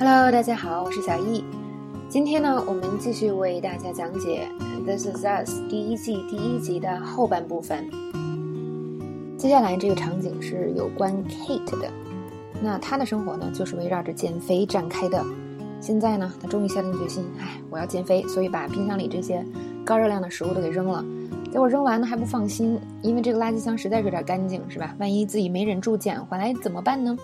Hello，大家好，我是小易。今天呢，我们继续为大家讲解《This Is Us》第一季第一集的后半部分。接下来这个场景是有关 Kate 的，那她的生活呢，就是围绕着减肥展开的。现在呢，她终于下定决心，哎，我要减肥，所以把冰箱里这些高热量的食物都给扔了。结果扔完呢还不放心，因为这个垃圾箱实在是有点干净，是吧？万一自己没忍住捡回来怎么办呢？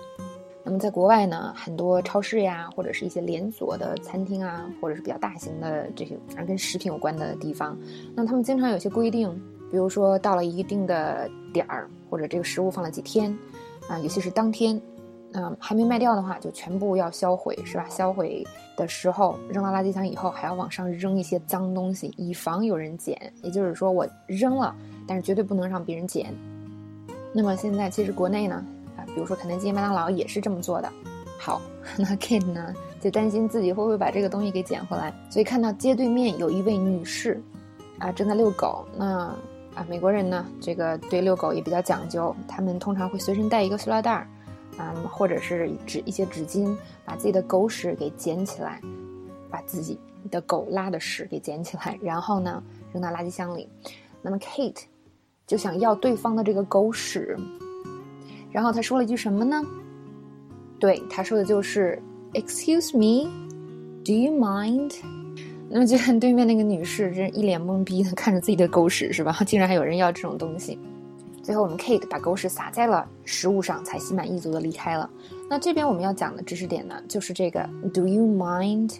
那么在国外呢，很多超市呀，或者是一些连锁的餐厅啊，或者是比较大型的这些反正跟食品有关的地方，那他们经常有些规定，比如说到了一定的点儿，或者这个食物放了几天，啊，尤其是当天，嗯，还没卖掉的话，就全部要销毁，是吧？销毁的时候扔到垃圾箱以后，还要往上扔一些脏东西，以防有人捡。也就是说，我扔了，但是绝对不能让别人捡。那么现在其实国内呢？啊比如说肯德基、麦当劳也是这么做的。好，那 Kate 呢就担心自己会不会把这个东西给捡回来，所以看到街对面有一位女士，啊正在遛狗。那啊美国人呢，这个对遛狗也比较讲究，他们通常会随身带一个塑料袋儿，啊或者是纸一些纸巾，把自己的狗屎给捡起来，把自己的狗拉的屎给捡起来，然后呢扔到垃圾箱里。那么 Kate 就想要对方的这个狗屎。然后他说了一句什么呢？对，他说的就是，“Excuse me, do you mind？” 那么就看对面那个女士，这一脸懵逼的看着自己的狗屎，是吧？竟然还有人要这种东西。最后我们 Kate 把狗屎撒在了食物上，才心满意足的离开了。那这边我们要讲的知识点呢，就是这个 “Do you mind？”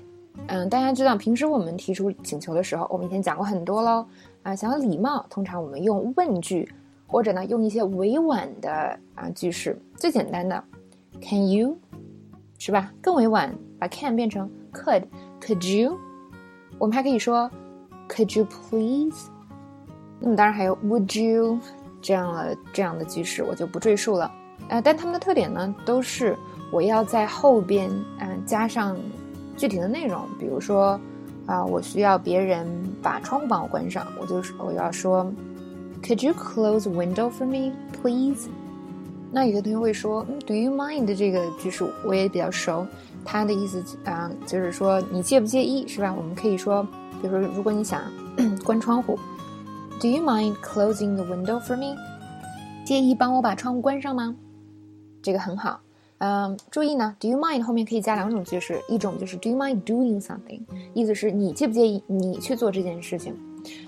嗯，大家知道，平时我们提出请求的时候，我们以前讲过很多喽。啊，想要礼貌，通常我们用问句。或者呢，用一些委婉的啊句式，最简单的，Can you，是吧？更委婉，把 can 变成 could，Could you？我们还可以说，Could you please？那么当然还有 Would you 这样的这样的句式，我就不赘述了。呃，但它们的特点呢，都是我要在后边嗯加上具体的内容，比如说啊，我需要别人把窗户帮我关上，我就是我要说。Could you close window for me, please？那有些同学会说嗯，Do you mind 这个句式我也比较熟，它的意思啊就是说你介不介意是吧？我们可以说，比如说如果你想关窗户，Do you mind closing the window for me？介意帮我把窗户关上吗？这个很好。嗯，注意呢，Do you mind 后面可以加两种句式，一种就是 Do you mind doing something？意思是你介不介意你去做这件事情。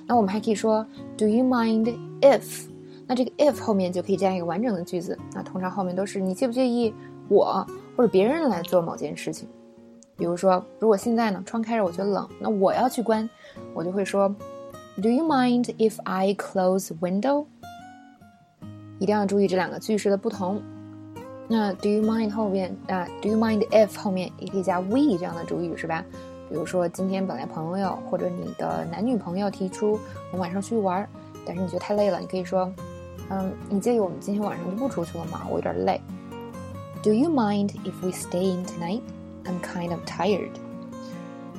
那我们还可以说，Do you mind if？那这个 if 后面就可以加一个完整的句子。那通常后面都是你介不介意我或者别人来做某件事情。比如说，如果现在呢窗开着，我觉得冷，那我要去关，我就会说，Do you mind if I close window？一定要注意这两个句式的不同。那 Do you mind 后面啊，Do you mind if 后面也可以加 we 这样的主语是吧？比如说，今天本来朋友或者你的男女朋友提出我们晚上出去玩，但是你觉得太累了，你可以说，嗯，你介意我们今天晚上就不出去了吗？我有点累。Do you mind if we stay in tonight? I'm kind of tired.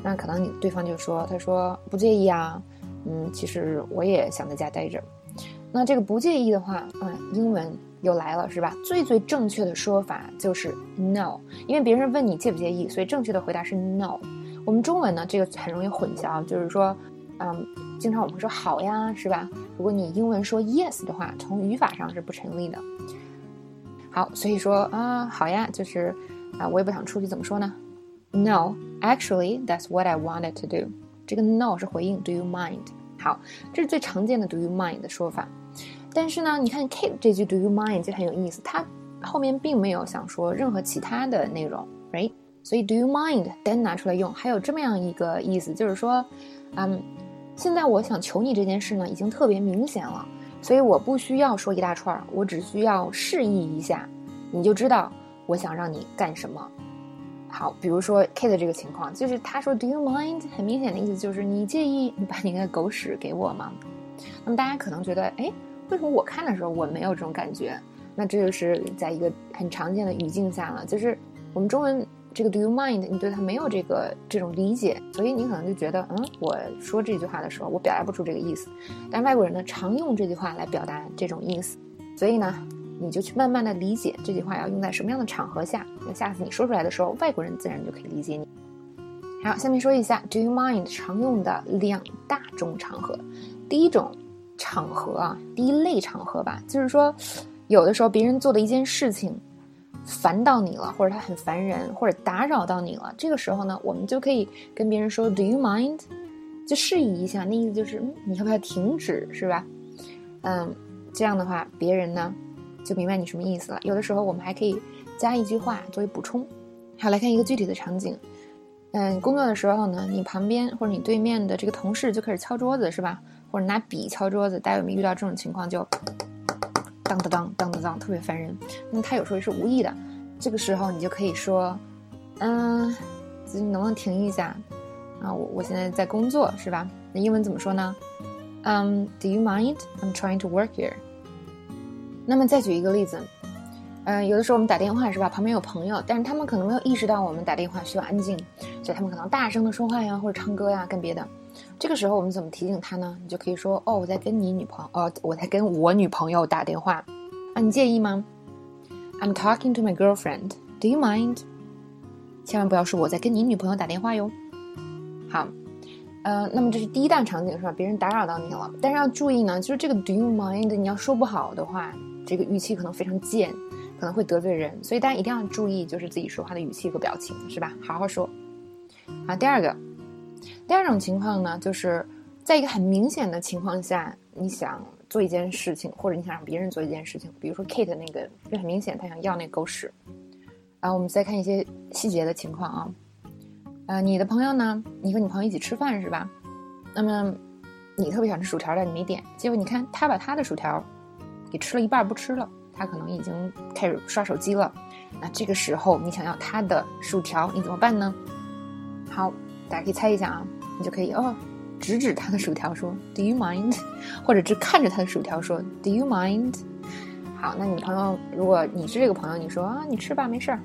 那可能你对方就说，他说不介意啊，嗯，其实我也想在家待着。那这个不介意的话，嗯，英文又来了，是吧？最最正确的说法就是 no，因为别人问你介不介意，所以正确的回答是 no。我们中文呢，这个很容易混淆，就是说，嗯，经常我们会说好呀，是吧？如果你英文说 yes 的话，从语法上是不成立的。好，所以说啊，好呀，就是啊，我也不想出去，怎么说呢？No, actually, that's what I wanted to do。这个 no 是回应 Do you mind？好，这是最常见的 Do you mind 的说法。但是呢，你看 Kate 这句 Do you mind 就很有意思，它后面并没有想说任何其他的内容，right？所以，Do you mind？单拿出来用，还有这么样一个意思，就是说，嗯，现在我想求你这件事呢，已经特别明显了，所以我不需要说一大串，我只需要示意一下，你就知道我想让你干什么。好，比如说 Kate 这个情况，就是他说 Do you mind？很明显的意思就是你介意你把你那个狗屎给我吗？那么大家可能觉得，哎，为什么我看的时候我没有这种感觉？那这就是在一个很常见的语境下了，就是我们中文。这个 Do you mind？你对他没有这个这种理解，所以你可能就觉得，嗯，我说这句话的时候，我表达不出这个意思。但外国人呢，常用这句话来表达这种意思。所以呢，你就去慢慢的理解这句话要用在什么样的场合下。那下次你说出来的时候，外国人自然就可以理解你。好，下面说一下 “Do you mind” 常用的两大种场合。第一种场合啊，第一类场合吧，就是说，有的时候别人做的一件事情烦到你了，或者他很烦人，或者打扰到你了，这个时候呢，我们就可以跟别人说 “Do you mind”，就示意一下，那意思就是，嗯，你要不要停止，是吧？嗯，这样的话，别人呢就明白你什么意思了。有的时候我们还可以加一句话作为补充。好，来看一个具体的场景。嗯，工作的时候呢，你旁边或者你对面的这个同事就开始敲桌子，是吧？或者拿笔敲桌子，大家有没有遇到这种情况？就当当当当当当，特别烦人。那他有时候是无意的，这个时候你就可以说：“嗯，你能不能停一下？啊，我我现在在工作，是吧？那英文怎么说呢？嗯，Do you mind? I'm trying to work here。那么再举一个例子。嗯，有的时候我们打电话是吧？旁边有朋友，但是他们可能没有意识到我们打电话需要安静，所以他们可能大声的说话呀，或者唱歌呀，干别的。这个时候我们怎么提醒他呢？你就可以说：“哦，我在跟你女朋友，哦，我在跟我女朋友打电话，啊，你介意吗？”I'm talking to my girlfriend. Do you mind？千万不要说我在跟你女朋友打电话哟。好，呃，那么这是第一大场景是吧？别人打扰到你了，但是要注意呢，就是这个 “Do you mind”，你要说不好的话，这个语气可能非常贱。可能会得罪人，所以大家一定要注意，就是自己说话的语气和表情，是吧？好好说。好，第二个，第二种情况呢，就是在一个很明显的情况下，你想做一件事情，或者你想让别人做一件事情，比如说 Kate 那个，就很明显他想要那狗屎。啊，我们再看一些细节的情况啊。呃，你的朋友呢，你和你朋友一起吃饭是吧？那么你特别想吃薯条，但你没点，结果你看他把他的薯条给吃了一半不吃了。他可能已经开始刷手机了，那这个时候你想要他的薯条，你怎么办呢？好，大家可以猜一下啊，你就可以哦，指指他的薯条说 “Do you mind？” 或者只看着他的薯条说 “Do you mind？” 好，那你朋友，如果你是这个朋友，你说啊，你吃吧，没事儿，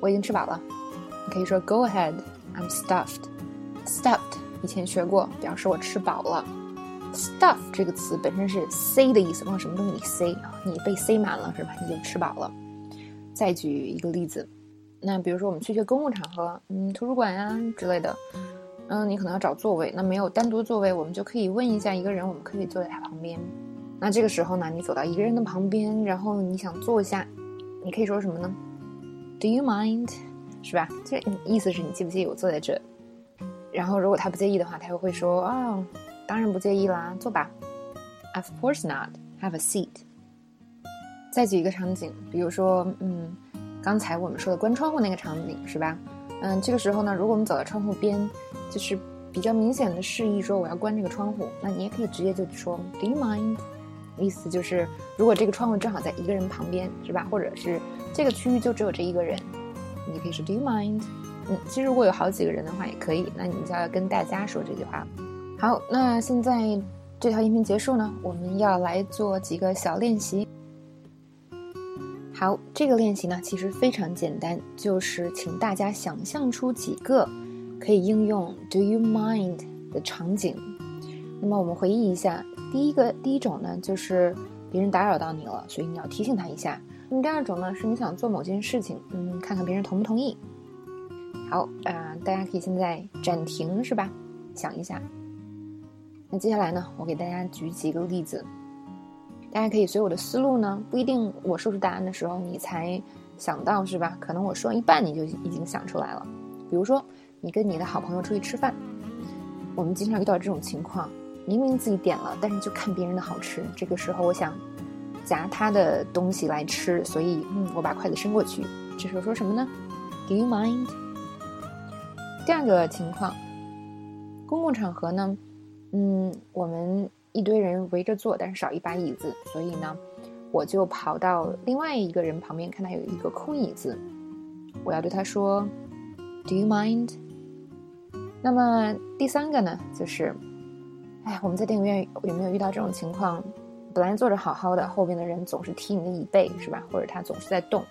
我已经吃饱了。你可以说 “Go ahead，I'm stuffed。”“Stuffed” 以前学过，表示我吃饱了。Stuff 这个词本身是塞的意思，往什么东西里塞啊？你被塞满了是吧？你就吃饱了。再举一个例子，那比如说我们去一些公共场合，嗯，图书馆呀之类的，嗯，你可能要找座位，那没有单独座位，我们就可以问一下一个人，我们可以坐在他旁边。那这个时候呢，你走到一个人的旁边，然后你想坐下，你可以说什么呢？Do you mind？是吧？这意思是你介不介意我坐在这？然后如果他不介意的话，他又会说啊。当然不介意啦，坐吧。Of course not. Have a seat. 再举一个场景，比如说，嗯，刚才我们说的关窗户那个场景是吧？嗯，这个时候呢，如果我们走到窗户边，就是比较明显的示意说我要关这个窗户，那你也可以直接就说 Do you mind？意思就是，如果这个窗户正好在一个人旁边是吧？或者是这个区域就只有这一个人，你可以说 Do you mind？嗯，其实如果有好几个人的话也可以，那你就要跟大家说这句话。好，那现在这条音频结束呢，我们要来做几个小练习。好，这个练习呢其实非常简单，就是请大家想象出几个可以应用 “Do you mind” 的场景。那么我们回忆一下，第一个第一种呢，就是别人打扰到你了，所以你要提醒他一下。那么第二种呢，是你想做某件事情，嗯，看看别人同不同意。好，啊，大家可以现在暂停，是吧？想一下。那接下来呢，我给大家举几个例子，大家可以随我的思路呢，不一定我说出答案的时候你才想到是吧？可能我说一半你就已经想出来了。比如说，你跟你的好朋友出去吃饭，我们经常遇到这种情况，明明自己点了，但是就看别人的好吃，这个时候我想夹他的东西来吃，所以嗯，我把筷子伸过去，这时候说什么呢？Do you mind？第二个情况，公共场合呢？嗯，我们一堆人围着坐，但是少一把椅子，所以呢，我就跑到另外一个人旁边，看他有一个空椅子，我要对他说，Do you mind？那么第三个呢，就是，哎，我们在电影院有没有遇到这种情况？本来坐着好好的，后边的人总是踢你的椅背，是吧？或者他总是在动，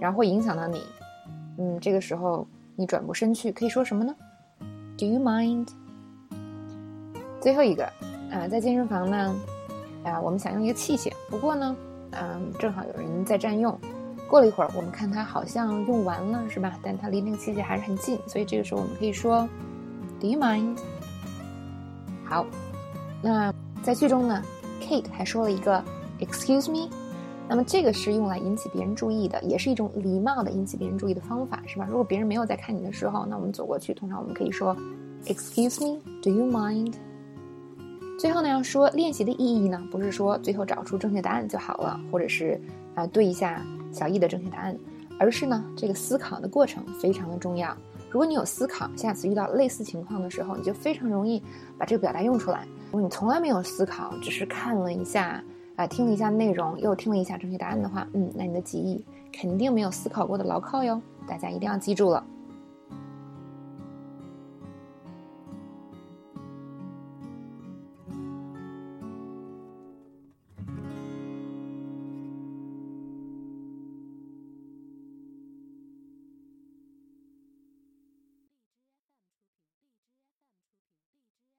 然后会影响到你。嗯，这个时候你转过身去，可以说什么呢？Do you mind？最后一个，啊，在健身房呢，啊，我们想用一个器械，不过呢，嗯，正好有人在占用。过了一会儿，我们看它好像用完了，是吧？但它离那个器械还是很近，所以这个时候我们可以说，Do you mind？好，那在剧中呢，Kate 还说了一个 Excuse me。那么这个是用来引起别人注意的，也是一种礼貌的引起别人注意的方法，是吧？如果别人没有在看你的时候，那我们走过去，通常我们可以说，Excuse me，Do you mind？最后呢，要说练习的意义呢，不是说最后找出正确答案就好了，或者是啊对一下小易的正确答案，而是呢这个思考的过程非常的重要。如果你有思考，下次遇到类似情况的时候，你就非常容易把这个表达用出来。如果你从来没有思考，只是看了一下。啊，听了一下内容，又听了一下正确答案的话，嗯，那你的记忆肯定没有思考过的牢靠哟。大家一定要记住了。